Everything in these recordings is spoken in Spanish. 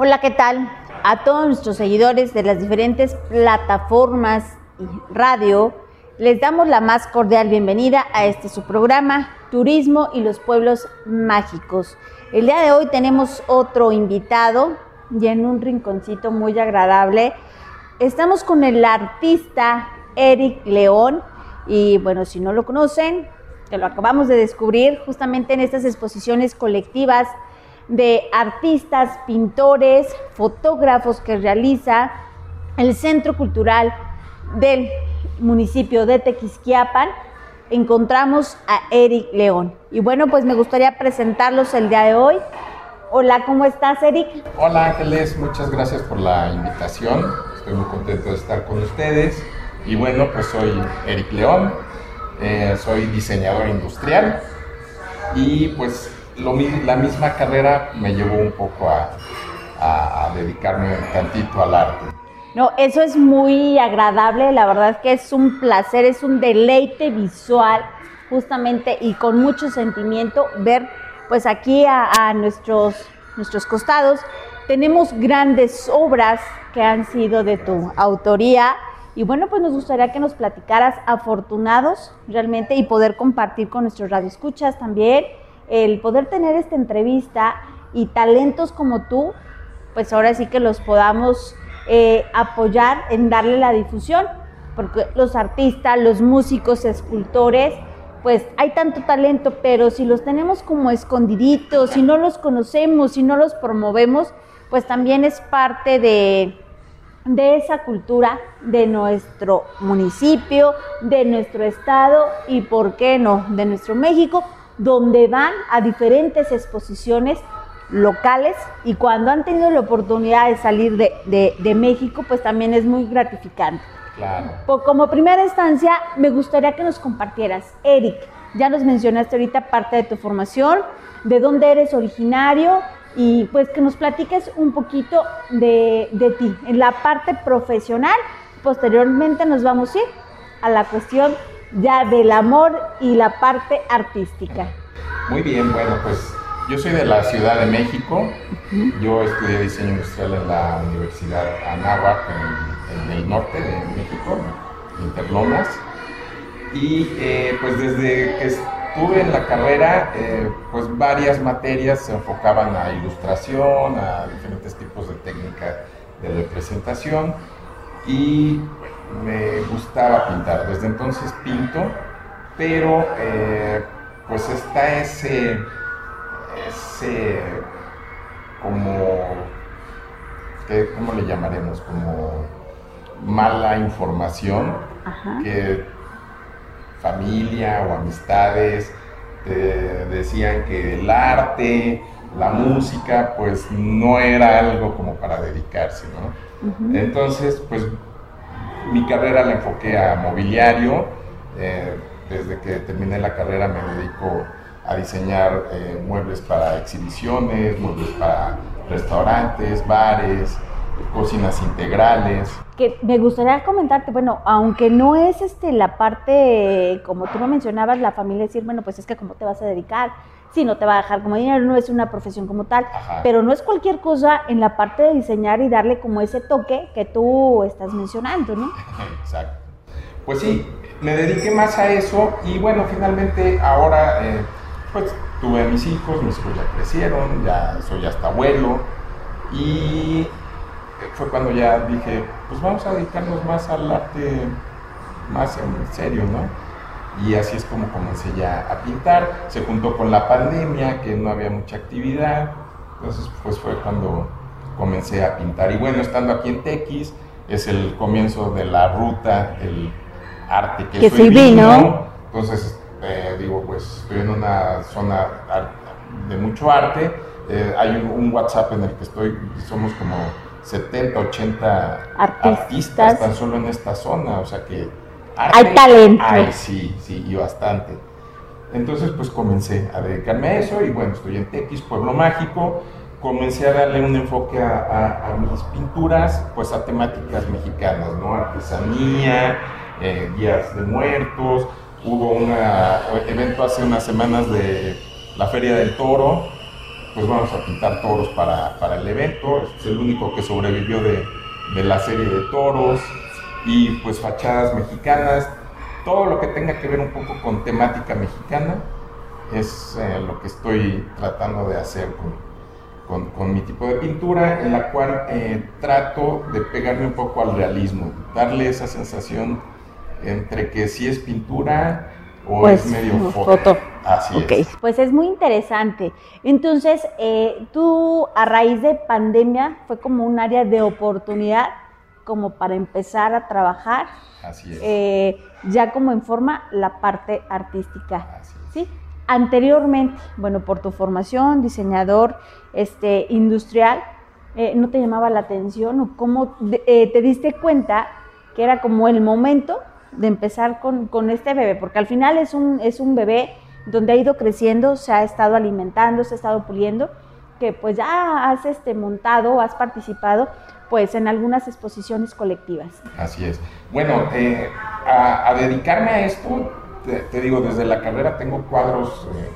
Hola, ¿qué tal? A todos nuestros seguidores de las diferentes plataformas y radio, les damos la más cordial bienvenida a este su programa, Turismo y los Pueblos Mágicos. El día de hoy tenemos otro invitado y en un rinconcito muy agradable. Estamos con el artista Eric León y bueno, si no lo conocen, que lo acabamos de descubrir justamente en estas exposiciones colectivas de artistas, pintores, fotógrafos que realiza el Centro Cultural del municipio de Tequisquiapan, encontramos a Eric León. Y bueno, pues me gustaría presentarlos el día de hoy. Hola, ¿cómo estás, Eric? Hola, Ángeles, muchas gracias por la invitación. Estoy muy contento de estar con ustedes. Y bueno, pues soy Eric León, eh, soy diseñador industrial y pues la misma carrera me llevó un poco a, dedicarme un tantito al arte. No, eso es muy agradable, la verdad es que es un placer, es un deleite visual justamente y con mucho sentimiento ver pues aquí a, nuestros, nuestros costados. Tenemos grandes obras que han sido de tu autoría y bueno pues nos gustaría que nos platicaras afortunados realmente y poder compartir con nuestros radioescuchas también el poder tener esta entrevista y talentos como tú, pues ahora sí que los podamos eh, apoyar en darle la difusión, porque los artistas, los músicos, escultores, pues hay tanto talento, pero si los tenemos como escondiditos, si no los conocemos, si no los promovemos, pues también es parte de, de esa cultura de nuestro municipio, de nuestro estado y, ¿por qué no?, de nuestro México, donde van a diferentes exposiciones locales y cuando han tenido la oportunidad de salir de, México, pues también es muy gratificante. Claro. Como primera instancia, me gustaría que nos compartieras, Eric, ya nos mencionaste ahorita parte de tu formación, de dónde eres originario y pues que nos platiques un poquito de, de ti en la parte profesional. Posteriormente nos vamos a ir a la cuestión ya del amor y la parte artística. Muy bien, bueno, pues yo soy de la Ciudad de México. Yo estudié diseño industrial en la Universidad Anáhuac, en, el norte de México, Interlomas. Y eh, pues desde que estuve en la carrera, eh, pues varias materias se enfocaban a ilustración, a diferentes tipos de técnica de representación. Y me gustaba pintar, desde entonces pinto, pero eh, pues está ese, ese como, ¿cómo le llamaremos? Como mala información que familia o amistades te decían que el arte, la música, pues no era algo como para dedicarse, ¿no? Entonces, pues mi carrera la enfoqué a mobiliario. Eh, desde que terminé la carrera me dedico a diseñar eh, muebles para exhibiciones, muebles para restaurantes, bares, cocinas integrales. Que me gustaría comentarte, bueno, aunque no es este la parte, como tú lo mencionabas, la familia decir, bueno, pues es que cómo te vas a dedicar, si no te va a dejar como dinero, no es una profesión como tal, pero no es cualquier cosa en la parte de diseñar y darle como ese toque que tú estás mencionando, ¿no? Exacto. Pues sí, me dediqué más a eso y bueno, finalmente ahora eh, pues tuve a mis hijos, mis hijos ya crecieron, ya soy hasta abuelo y fue cuando ya dije, pues vamos a dedicarnos más al arte más en serio, ¿no? Y así es como comencé ya a pintar. Se juntó con la pandemia, que no había mucha actividad, entonces pues fue cuando comencé a pintar. Y bueno, estando aquí en Tequis, es el comienzo de la ruta, el arte que, que soy vino. Entonces, eh, digo, pues estoy en una zona de mucho arte eh, hay un, WhatsApp en el que estoy, somos como 70, 80 artistas, artistas tan solo en esta zona, o sea que... hay talento. Ay, sí, sí, y bastante. Entonces pues comencé a dedicarme a eso y bueno, estoy en Tequis, Pueblo Mágico, comencé a darle un enfoque a, mis pinturas, pues a temáticas mexicanas, ¿no? Artesanía, eh, días de muertos, hubo un evento hace unas semanas de la Feria del Toro, pues vamos a pintar toros para, el evento, es el único que sobrevivió de, de la serie de toros y pues fachadas mexicanas, todo lo que tenga que ver un poco con temática mexicana es eh, lo que estoy tratando de hacer con, mi tipo de pintura, en la cual eh, trato de pegarme un poco al realismo, darle esa sensación entre que si es pintura o pues, es medio foto. Así es. Pues es muy interesante. Entonces, eh, tú a raíz de pandemia fue como un área de oportunidad como para empezar a trabajar. Así es. Eh, ya como en forma la parte artística. ¿sí? Anteriormente, bueno, por tu formación, diseñador este, industrial, eh, ¿no te llamaba la atención o cómo eh, te diste cuenta que era como el momento de empezar con, con, este bebé? Porque al final es un, es un bebé donde ha ido creciendo, se ha estado alimentando, se ha estado puliendo, que pues ya has este, montado, has participado pues en algunas exposiciones colectivas. Así es. Bueno, eh, a, dedicarme a esto, te, digo, desde la carrera tengo cuadros eh,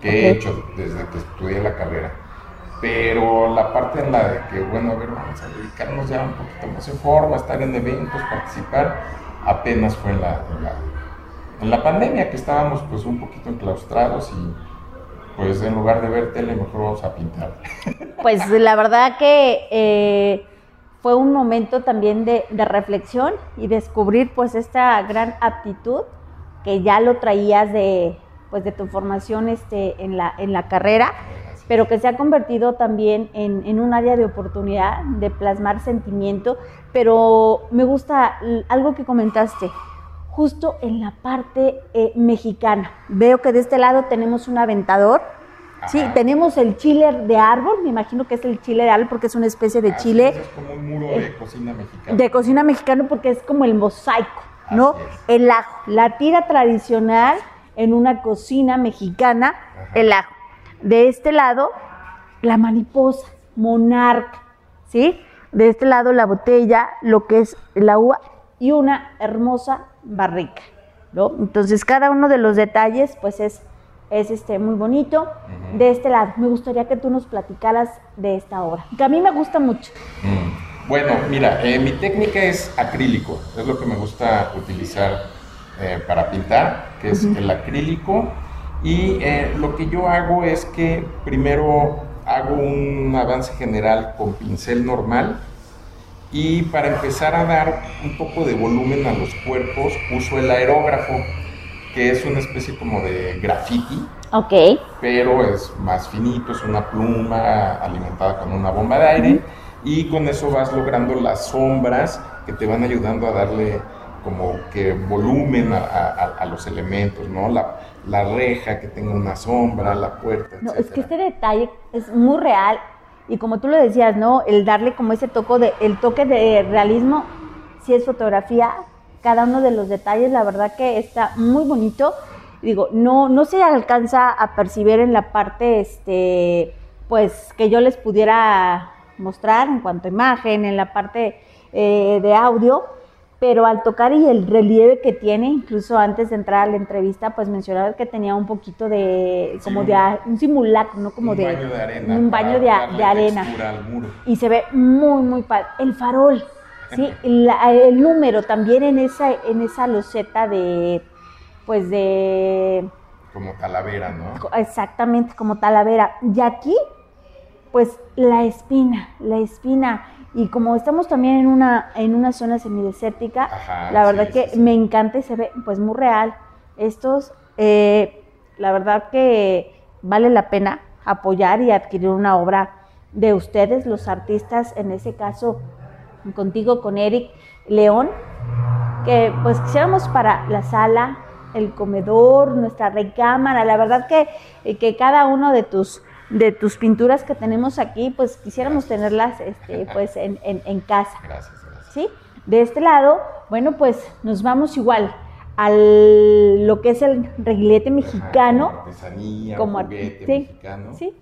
que he hecho desde que estudié la carrera. Pero la parte en la de que, bueno, a ver, vamos a dedicarnos ya un poquito más en forma, estar en eventos, participar, apenas fue en la, en la, pandemia que estábamos pues un poquito enclaustrados y pues en lugar de ver tele mejor vamos a pintar. Pues la verdad que eh, fue un momento también de, reflexión y descubrir pues esta gran aptitud que ya lo traías de, pues, de tu formación este, en, la, en la carrera, pero que se ha convertido también en, un área de oportunidad de plasmar sentimiento, pero me gusta algo que comentaste, justo en la parte eh, mexicana. Veo que de este lado tenemos un aventador, Sí, tenemos el chile de árbol, me imagino que es el chile de árbol porque es una especie de chile. Es como un muro de eh, cocina mexicana. De cocina mexicana porque es como el mosaico, ¿no? El ajo, la tira tradicional en una cocina mexicana, el ajo. De este lado, la mariposa, monarca, ¿sí? De este lado, la botella, lo que es la uva y una hermosa barrica, ¿no? Entonces, cada uno de los detalles, pues es es este, muy bonito. De este lado, me gustaría que tú nos platicaras de esta obra, que a mí me gusta mucho. Mm. Bueno, mira, eh, mi técnica es acrílico, es lo que me gusta utilizar eh, para pintar, que es el acrílico. Y eh, lo que yo hago es que primero hago un avance general con pincel normal y para empezar a dar un poco de volumen a los cuerpos uso el aerógrafo que es una especie como de graffiti. Ok. Pero es más finito, es una pluma alimentada con una bomba de aire y con eso vas logrando las sombras que te van ayudando a darle como que volumen a, los elementos, ¿no? La, la, reja que tenga una sombra, la puerta, No, es que este detalle es muy real y como tú lo decías, ¿no? El darle como ese toque de, el toque de realismo, si es fotografía, cada uno de los detalles, la verdad que está muy bonito. Digo, no, no se alcanza a percibir en la parte, este, pues, que yo les pudiera mostrar en cuanto a imagen, en la parte eh, de audio, pero al tocar y el relieve que tiene, incluso antes de entrar a la entrevista, pues mencionaba que tenía un poquito de, como de, un simulacro, ¿no? Como un de, baño de arena. Un baño de, de arena. Y se ve muy, muy padre. El farol, Sí, el número también en esa, en esa loseta de, pues de... Como talavera, ¿no? Exactamente, como talavera. Y aquí, pues la espina, la espina. Y como estamos también en una, en una zona semidesértica, la verdad que me encanta y se ve pues muy real. Estos, eh, la verdad que vale la pena apoyar y adquirir una obra de ustedes, los artistas, en ese caso contigo, con Eric León, que pues quisiéramos para la sala, el comedor, nuestra recámara, la verdad que, que cada uno de tus, de tus pinturas que tenemos aquí, pues quisiéramos tenerlas este, pues en, en, en casa. Gracias, gracias. ¿sí? De este lado, bueno, pues nos vamos igual al lo que es el reguilete mexicano. Ajá, como artesanía, como juguete mexicano. sí.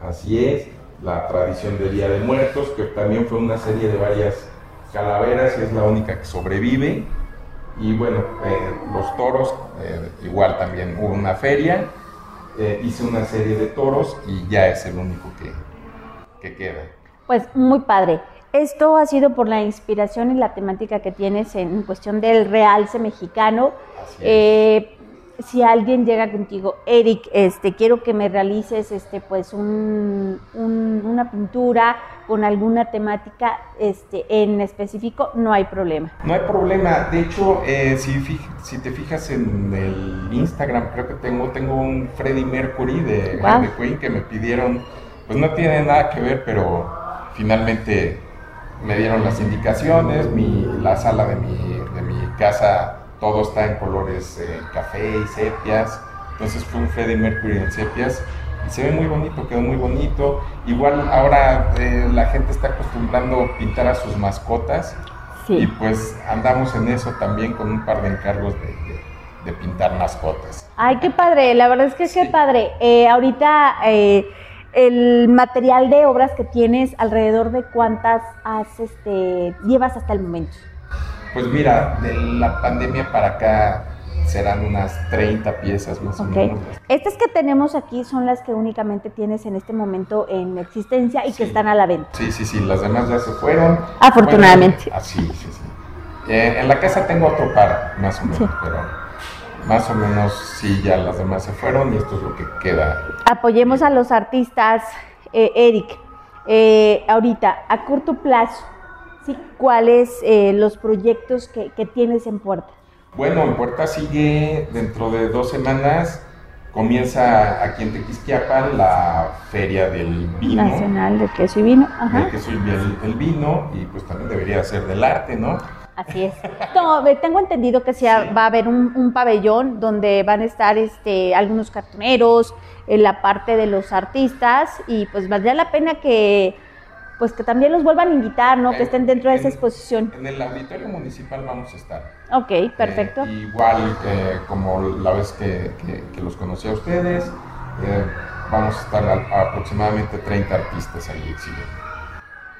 Así es, la tradición del Día de Muertos, que también fue una serie de varias calaveras y es la única que sobrevive. Y bueno, eh, los toros, eh, igual también hubo una feria, eh, hice una serie de toros y ya es el único que, que queda. Pues muy padre. Esto ha sido por la inspiración y la temática que tienes en cuestión del realce mexicano. Así es. Si alguien llega contigo, Eric, este, quiero que me realices este, pues un- un- una pintura con alguna temática este, en específico, no hay problema. No hay problema. De hecho, eh, si, te fijas en el Instagram, creo que tengo, tengo un Freddie Mercury de. Harley Quinn que me pidieron. Pues no tiene nada que ver, pero finalmente me dieron las indicaciones. Mi, la sala de mi, de mi casa, todo está en colores eh, café y sepias. Entonces fue un Freddie Mercury en sepias. Y se ve muy bonito, quedó muy bonito. Igual ahora eh, la gente está acostumbrando pintar a sus mascotas. Y Sí. pues andamos en eso también con un par de encargos de, de- de pintar mascotas. Ay, qué padre, la verdad es que qué Sí. padre. Eh, ahorita el material de obras que tienes, alrededor de cuántas has, este, llevas hasta el momento. Pues mira, de la pandemia para acá serán unas 30 piezas más o menos. Estas que tenemos aquí son las que únicamente tienes en este momento en existencia y que están a la venta. Sí, sí, sí, las demás ya se fueron. Afortunadamente. Bueno, ah, sí, sí, sí. Eh, en la casa tengo otro par, más o menos, Sí. pero más o menos sí, ya las demás se fueron y esto es lo que queda. Apoyemos a los artistas, eh, Eric. eh, ahorita, a corto plazo, ¿sí? ¿cuáles eh, los proyectos que, que tienes en puerta? Bueno, en Puerta sigue dentro de dos semanas. Comienza aquí en Tequisquiapan la feria del vino. Nacional de queso y vino. Ajá. del queso y el, el vino y pues también debería ser del arte, ¿no? Así es. No, eh, tengo entendido que sí, Sí. va a haber un, un pabellón donde van a estar este, algunos cartoneros, en la parte de los artistas y pues valdría la pena que pues que también los vuelvan a invitar, ¿no? Que estén dentro de esa En- exposición. En el auditorio municipal vamos a estar. Ok, perfecto. Eh, igual eh, como la vez que, que- que los conocí a ustedes, eh, vamos a estar a- aproximadamente 30 artistas ahí exhibiendo.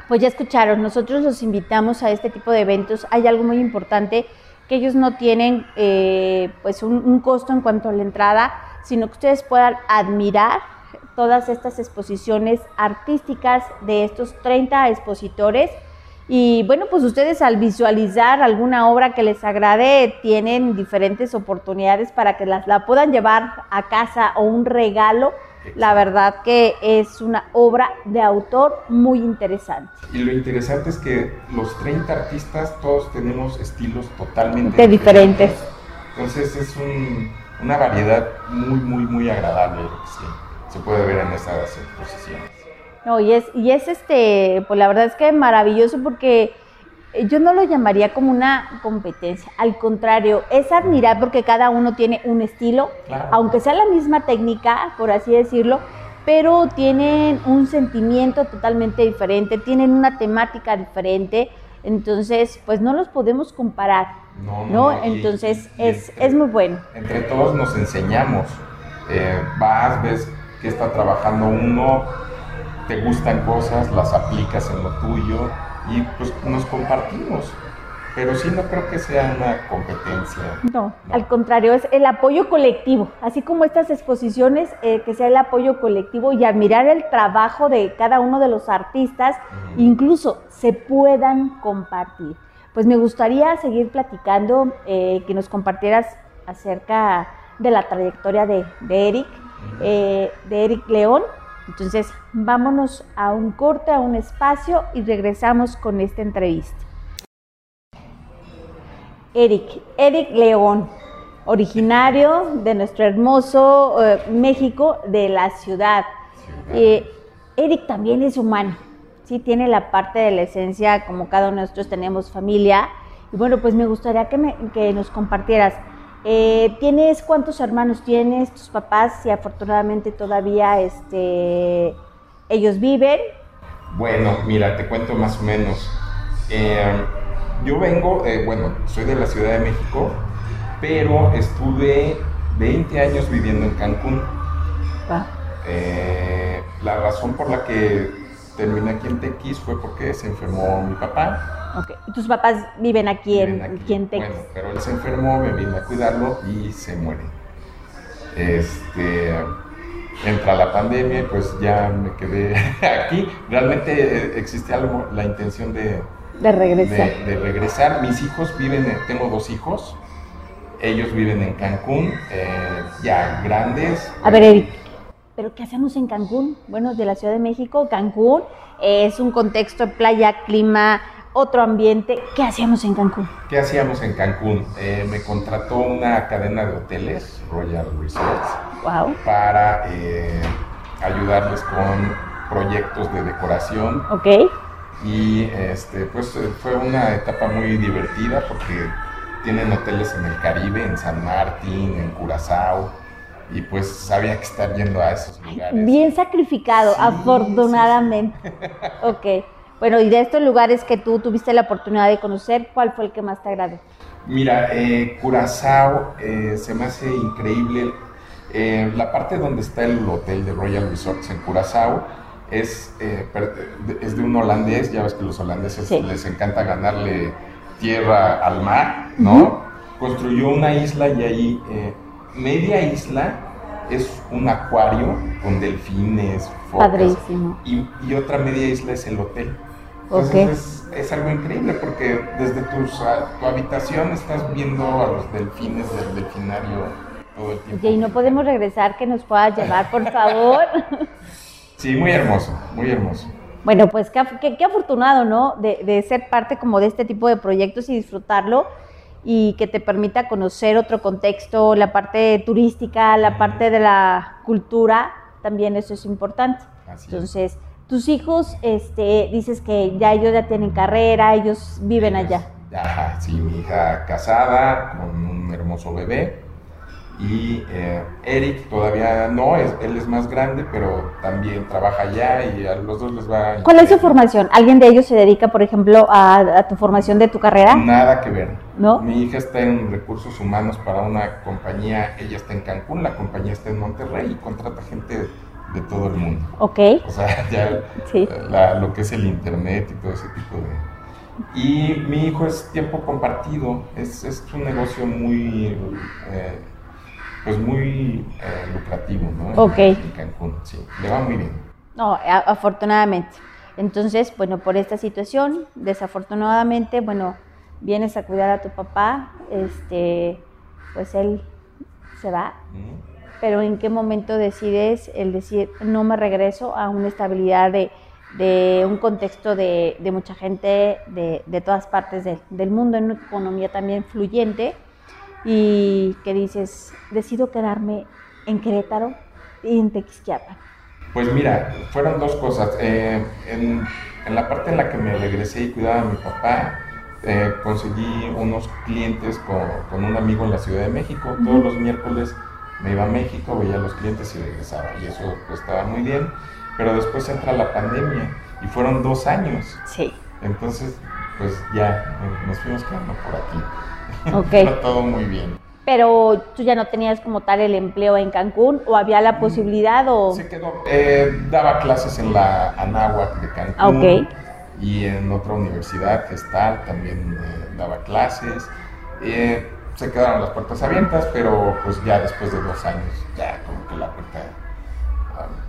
Pues ya escucharon, nosotros los invitamos a este tipo de eventos. Hay algo muy importante que ellos no tienen eh, pues un, un costo en cuanto a la entrada, sino que ustedes puedan admirar todas estas exposiciones artísticas de estos 30 expositores. Y bueno, pues ustedes al visualizar alguna obra que les agrade, tienen diferentes oportunidades para que las, la puedan llevar a casa o un regalo. La verdad que es una obra de autor muy interesante. Y lo interesante es que los 30 artistas todos tenemos estilos totalmente De diferentes. Entonces es un- una variedad muy, muy, muy agradable que se, puede ver en esas exposiciones. No, y es, y es este, pues la verdad es que maravilloso porque yo no lo llamaría como una competencia, al contrario, es admirar porque cada uno tiene un estilo, Claro. aunque sea la misma técnica, por así decirlo, pero tienen un sentimiento totalmente diferente, tienen una temática diferente, entonces pues no los podemos comparar, No, ¿no? no, y- entonces y es, entre- es muy bueno. Entre todos nos enseñamos. Eh, vas, ves que está trabajando uno, te gustan cosas, las aplicas en lo tuyo y pues nos compartimos. Pero sí no creo que sea una competencia. No, al contrario, es el apoyo colectivo, así como estas exposiciones, eh, que sea el apoyo colectivo y admirar el trabajo de cada uno de los artistas, incluso se puedan compartir. Pues me gustaría seguir platicando, eh, que nos compartieras acerca de la trayectoria de, de Eric, eh, de Eric León. Entonces, vámonos a un corte, a un espacio y regresamos con esta entrevista. Eric, Eric León, originario de nuestro hermoso eh, México, de la ciudad. Eh, Eric también es humano, sí, tiene la parte de la esencia, como cada uno de nosotros tenemos familia. Y bueno, pues me gustaría que nos compartieras, Eh, ¿Tienes cuántos hermanos tienes? ¿Tus papás? Si afortunadamente todavía este, ellos viven. Bueno, mira, te cuento más o menos. Eh, yo vengo, eh, bueno, soy de la Ciudad de México, pero estuve 20 años viviendo en Cancún. Eh, la razón por la que terminé aquí en Tequis fue porque se enfermó mi papá. Okay. ¿Y tus papás viven aquí, en, aquí. en Tequis? Bueno, pero él se enfermó, me vine a cuidarlo y se muere. Este, entra la pandemia y pues ya me quedé aquí. Realmente existía la intención de, de regresar. De, regresar. Mis hijos viven, tengo dos hijos, ellos viven en Cancún, eh, ya grandes. A ver, Eric, ¿pero qué hacemos en Cancún? Bueno, de la Ciudad de México, Cancún es un contexto de playa, clima, otro ambiente. ¿Qué hacíamos en Cancún? ¿Qué hacíamos en Cancún? Eh, me contrató una cadena de hoteles, Royal Resorts, wow. para eh, ayudarles con proyectos de decoración. Ok y este, pues fue una etapa muy divertida porque tienen hoteles en el Caribe, en San Martín, en Curazao, y pues sabía que estar yendo a esos lugares. Bien sacrificado, afortunadamente. ok. Bueno, y de estos lugares que tú tuviste la oportunidad de conocer, ¿cuál fue el que más te agradó? Mira, eh, Curazao eh, se me hace increíble. Eh, la parte donde está el hotel de Royal Resorts en Curazao, es, eh, es de un holandés, ya ves que los holandeses les encanta ganarle tierra al mar, ¿no? Construyó una isla y ahí, eh, media isla es un acuario con delfines, focas. Y, y, otra media isla es el hotel. Entonces es, algo increíble porque desde tu, tu habitación estás viendo a los delfines del delfinario todo el tiempo. Y no podemos regresar, que nos puedas llevar, por favor. Sí, muy hermoso, muy hermoso. Bueno, pues qué, qué, afortunado, ¿no? De, de, ser parte como de este tipo de proyectos y disfrutarlo y que te permita conocer otro contexto, la parte turística, la parte de la cultura, también eso es importante. Entonces, tus hijos, este, dices que ya ellos ya tienen carrera, ellos viven allá. Ajá, sí, mi hija casada con un hermoso bebé y eh, Eric todavía no, es, él es más grande, pero también trabaja allá y a los dos les va... ¿Cuál es su formación? ¿Alguien de ellos se dedica, por ejemplo, a, tu formación de tu carrera? Nada que ver. ¿No? Mi hija está en recursos humanos para una compañía, ella está en Cancún, la compañía está en Monterrey y contrata gente de, todo el mundo. Ok. O sea, ya lo que es el internet y todo ese tipo de... Y mi hijo es tiempo compartido, es, es un negocio muy... Eh, pues muy eh, lucrativo, ¿no? Ok. En Cancún, sí, le va muy bien. No, afortunadamente. Entonces, bueno, por esta situación, desafortunadamente, bueno, vienes a cuidar a tu papá, este, pues él se va. Pero ¿en qué momento decides el decir, no me regreso a una estabilidad de, de un contexto de, de mucha gente de, de todas partes del mundo, en una economía también fluyente? y que dices, decido quedarme en Querétaro y en Tequisquiapan? Pues mira, fueron dos cosas. Eh, en, en, la parte en la que me regresé y cuidaba a mi papá, eh, conseguí unos clientes con, con, un amigo en la Ciudad de México. Todos los miércoles me iba a México, veía a los clientes y regresaba. Y eso pues, estaba muy bien. Pero después entra la pandemia y fueron dos años. Sí. Entonces, pues ya nos fuimos quedando por aquí. Ok. todo muy bien. Pero tú ya no tenías como tal el empleo en Cancún o había la mm, posibilidad o... Se quedó. Eh, daba clases en la Anáhuac de Cancún. Ah, y en otra universidad, Gestal, también eh, daba clases. Eh, se quedaron las puertas abiertas, pero pues ya después de dos años, ya como que la puerta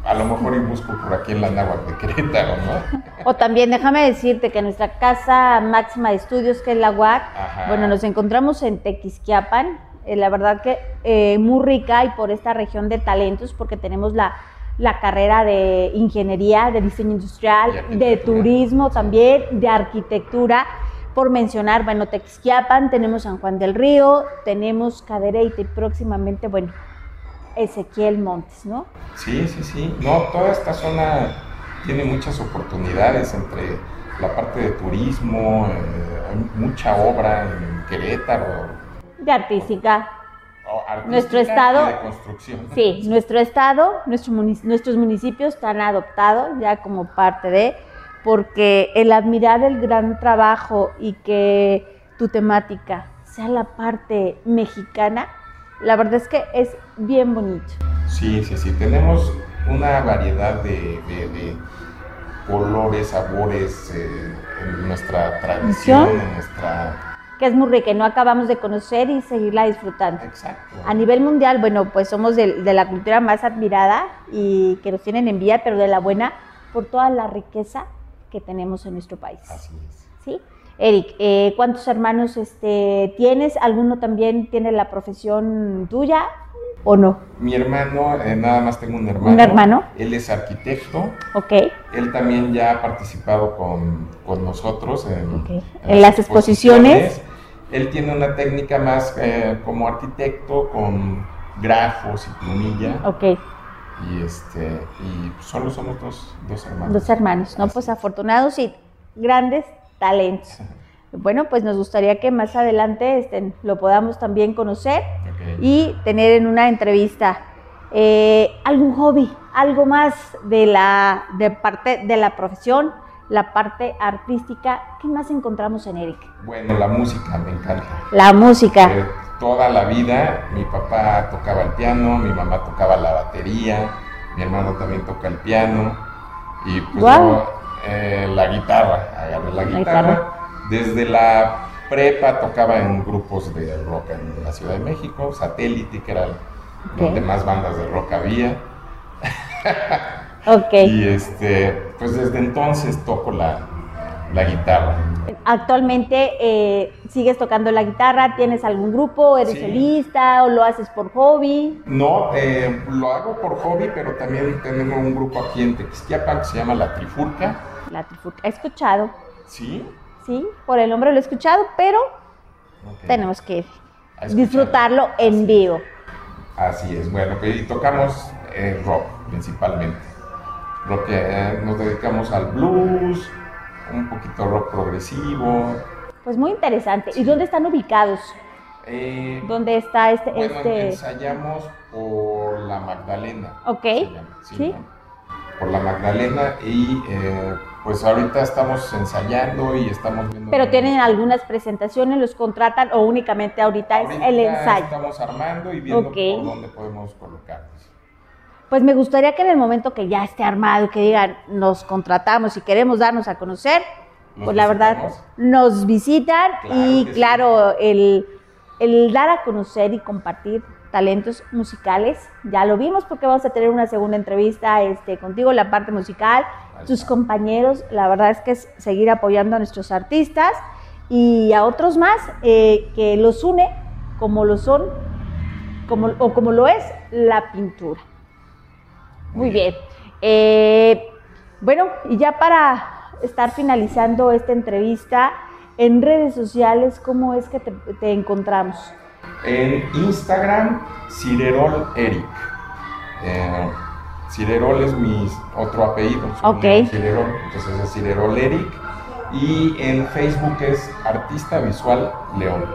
a lo mejor y busco por aquí en la náhuatl de Querétaro, ¿no? O también déjame decirte que nuestra casa máxima de estudios, que es la UAC, bueno, nos encontramos en Tequisquiapan, eh, la verdad que eh, muy rica y por esta región de talentos, porque tenemos la, la carrera de ingeniería, de diseño industrial, de turismo también, de arquitectura. Por mencionar, bueno, Tequisquiapan, tenemos San Juan del Río, tenemos Cadereyte y próximamente, bueno, Ezequiel Montes, ¿no? Sí, sí, sí. No, toda esta zona tiene muchas oportunidades entre la parte de turismo, eh, hay mucha obra en Querétaro. De artística. nuestro estado, de construcción. Sí, nuestro estado, nuestro nuestros municipios están adoptados ya como parte de, porque el admirar el gran trabajo y que tu temática sea la parte mexicana, la verdad es que es bien bonito. Sí, sí, sí, tenemos una variedad de, colores, sabores eh, en nuestra tradición, en nuestra que es muy rica y no acabamos de conocer y seguirla disfrutando. Exacto. A nivel mundial, bueno, pues somos de, la cultura más admirada y que nos tienen envidia, pero de la buena, por toda la riqueza que tenemos en nuestro país. Así es. ¿Sí? Eric, eh, ¿cuántos hermanos este, tienes? ¿Alguno también tiene la profesión tuya o no? Mi hermano, eh, nada más tengo un hermano. ¿Un hermano? Él es arquitecto. Ok. Él también ya ha participado con, con nosotros en, en, las, exposiciones él tiene una técnica más eh, como arquitecto con grafos y plumilla. Ok. Y, este, y solo somos dos, dos hermanos. Dos hermanos, ¿no? Pues afortunados y grandes talentos. Bueno, pues nos gustaría que más adelante este, lo podamos también conocer y tener en una entrevista eh, algún hobby, algo más de la de parte de la profesión, la parte artística. ¿Qué más encontramos en Eric? Bueno, la música me encanta. La música. Eh, toda la vida mi papá tocaba el piano, mi mamá tocaba la batería, mi hermano también toca el piano y pues yo eh, la guitarra, agarré la, guitarra. Desde la prepa tocaba en grupos de rock en la Ciudad de México, Satélite, que era donde más bandas de rock había. Ok. Y este, pues desde entonces toco la, guitarra. Actualmente eh, sigues tocando la guitarra, ¿tienes algún grupo? ¿Eres solista o lo haces por hobby? No, eh, lo hago por hobby, pero también tenemos un grupo aquí en Tequisquiapan que se llama La Trifurca. La Trifurca, he escuchado. ¿Sí? Sí, por el nombre lo he escuchado, pero tenemos que disfrutarlo en vivo. Así es, bueno, y tocamos eh, rock principalmente eh, nos dedicamos al blues, un poquito rock progresivo. Pues muy interesante. ¿Y dónde están ubicados? Eh, ¿Dónde está este, bueno, este? ensayamos por la Magdalena. Ok. sí. Por la Magdalena y eh, pues ahorita estamos ensayando y estamos viendo. Pero tienen algunas presentaciones, los contratan o únicamente ahorita, es el ensayo. Estamos armando y viendo por dónde podemos colocarnos pues me gustaría que en el momento que ya esté armado, que digan, nos contratamos y queremos darnos a conocer, pues la verdad nos visitan y claro, el, dar a conocer y compartir talentos musicales, ya lo vimos porque vamos a tener una segunda entrevista este, contigo, la parte musical, tus compañeros, la verdad es que es seguir apoyando a nuestros artistas y a otros más eh, que los une como lo son como, o como lo es la pintura. Muy bien. Eh, bueno, y ya para estar finalizando esta entrevista, en redes sociales, ¿cómo es que te, encontramos? En Instagram, Cirerol Eric. Eh, Cirerol es mi otro apellido. Ok. Cirerol, entonces es Cirerol Eric. Y en Facebook es Artista Visual León.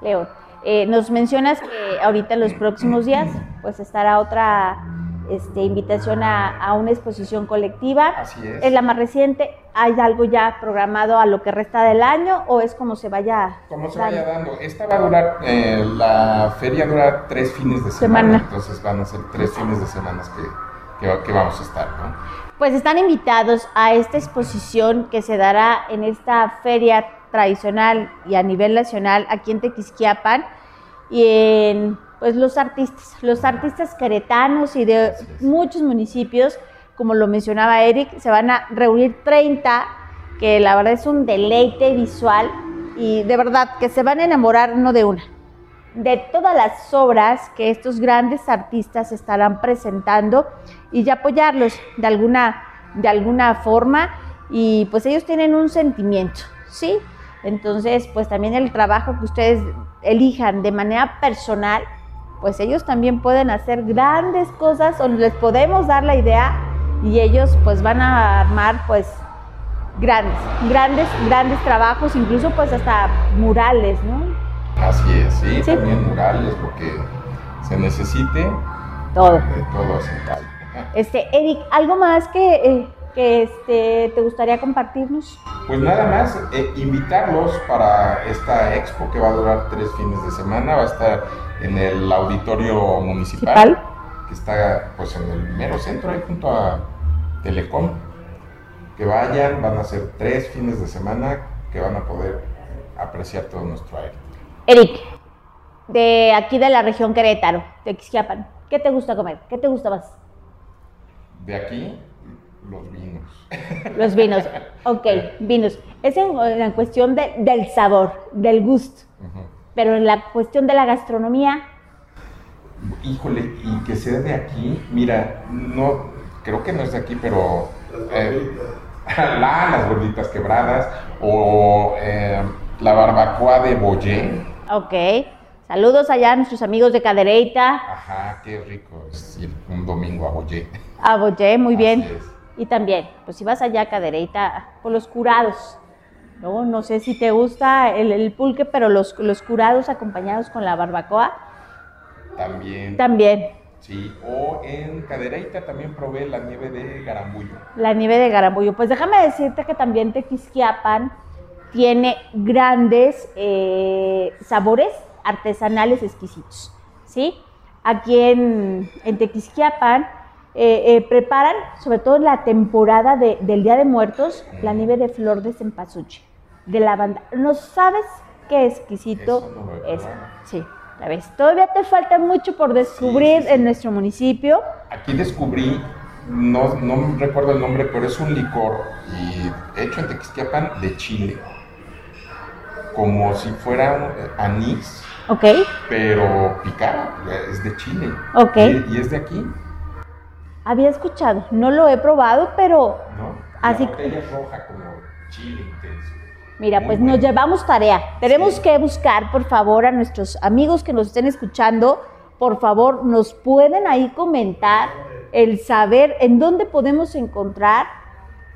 León. Eh, nos mencionas que ahorita en los próximos días, pues estará otra este, invitación a, una exposición colectiva. Así es. ¿Es la más reciente? ¿Hay algo ya programado a lo que resta del año o es como se vaya Como se vaya dando. Esta va a durar, eh, la feria dura tres fines de semana, entonces van a ser tres fines de semana que, que, vamos a estar, Pues están invitados a esta exposición que se dará en esta feria tradicional y a nivel nacional aquí en Tequisquiapan y en pues los artistas, los artistas queretanos y de muchos municipios, como lo mencionaba Eric, se van a reunir 30, que la verdad es un deleite visual y de verdad que se van a enamorar no de una, de todas las obras que estos grandes artistas estarán presentando y ya apoyarlos de alguna, de alguna forma y pues ellos tienen un sentimiento, ¿sí? Entonces, pues también el trabajo que ustedes elijan de manera personal pues ellos también pueden hacer grandes cosas o les podemos dar la idea y ellos pues van a armar pues grandes, grandes, grandes trabajos, incluso pues hasta murales, ¿no? Así es, sí, también murales, porque se necesite, Todo. de todo. Este, Eric, ¿algo más que, eh, que este, te gustaría compartirnos? Pues nada más, eh, invitarlos para esta expo que va a durar tres fines de semana. Va a estar en el auditorio municipal, que está pues en el mero centro, ahí junto a Telecom. Que vayan, van a ser tres fines de semana que van a poder apreciar todo nuestro aire. Eric, de aquí de la región Querétaro, de Ixquiapan, ¿qué te gusta comer? ¿Qué te gusta más? De aquí, los vinos. Los vinos. Ok, vinos. Es en, en cuestión de- del sabor, del gusto. Ujú. Pero en la cuestión de la gastronomía, Híjole, y que sea de aquí, mira, no, creo que no es de aquí, pero eh, la, las gorditas quebradas o eh, la barbacoa de Boyé, ok. Saludos allá a nuestros amigos de Cadereyta, ajá, qué rico es ir un domingo a Boyé. a Boyé, muy bien. Así es. Y también, pues si vas allá a Cadereyta, por los curados. No, no sé si te gusta el, el pulque, pero los, los curados acompañados con la barbacoa, También, también. sí, o en Cadereyta también probé la nieve de Garambullo. La nieve de Garambullo. Pues déjame decirte que también Tequisquiapan tiene grandes eh, sabores artesanales exquisitos, ¿sí? Aquí en, en Tequisquiapan eh, eh, preparan, sobre todo en la temporada de- del Día de Muertos, la nieve de flor de cempasúchil, de lavanda. ¿No sabes qué exquisito no es? Sí, la ves. Todavía te falta mucho por descubrir Sí, sí, sí. en nuestro municipio. Aquí descubrí, no, no recuerdo el nombre, pero es un licor y hecho en Tequisquiapan de Chile. Como si fuera eh, anís, ¿Ok? pero picado, es de Chile. Ok. Y, y es de aquí, Había escuchado, no lo he probado, pero ¿no? Así- La botella roja como chile intenso. Mira, Muy pues bueno. nos llevamos tarea. Tenemos Sí. que buscar, por favor, a nuestros amigos que nos estén escuchando, por favor, nos pueden ahí comentar el saber en dónde podemos encontrar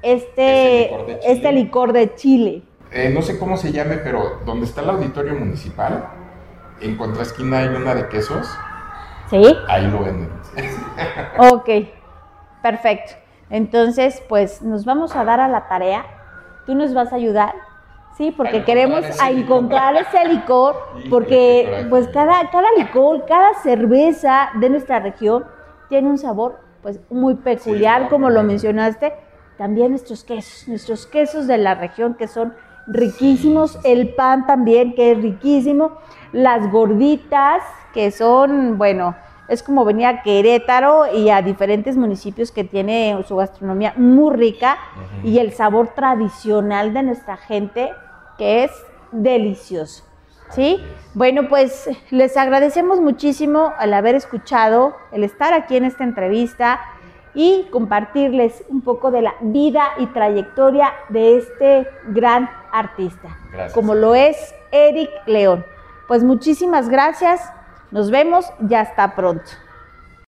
este, licor de Chile. este licor de Chile. Eh, no sé cómo se llame, pero donde está el auditorio municipal, en contraesquina hay una de quesos, ¿Sí? ahí lo venden. Ok, perfecto. Entonces, pues nos vamos a dar a la tarea. Tú nos vas a ayudar, ¿sí? Porque queremos encontrar ese a licor. encontrar ese licor, Híjole, porque pues cada, cada licor, cada cerveza de nuestra región tiene un sabor pues muy peculiar, como lo mencionaste. También nuestros quesos, nuestros quesos de la región que son riquísimos, el pan también que es riquísimo, las gorditas que son, bueno, es como venir a Querétaro y a diferentes municipios que tiene su gastronomía muy rica y el sabor tradicional de nuestra gente que es delicioso. ¿Sí? Bueno, pues les agradecemos muchísimo el haber escuchado, el estar aquí en esta entrevista y compartirles un poco de la vida y trayectoria de este gran artista, Gracias. como lo es Eric León. Pues muchísimas gracias, nos vemos y hasta pronto.